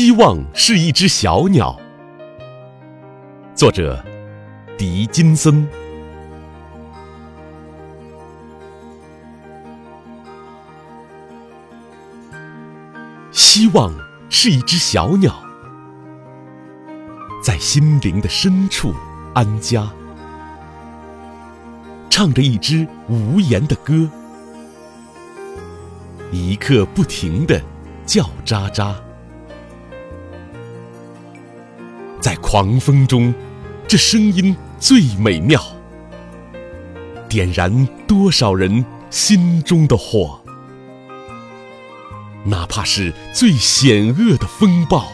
希望是一只小鸟。作者：狄金森。希望是一只小鸟，在心灵的深处安家，唱着一支无言的歌，一刻不停的叫喳喳。在狂风中，这声音最美妙，点燃多少人心中的火。哪怕是最险恶的风暴，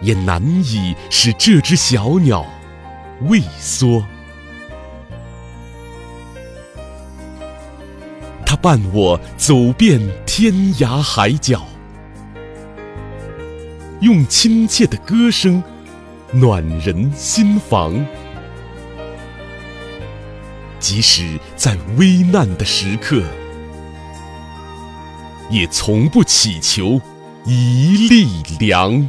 也难以使这只小鸟畏缩。它伴我走遍天涯海角。用亲切的歌声暖人心房，即使在危难的时刻，也从不乞求一粒粮。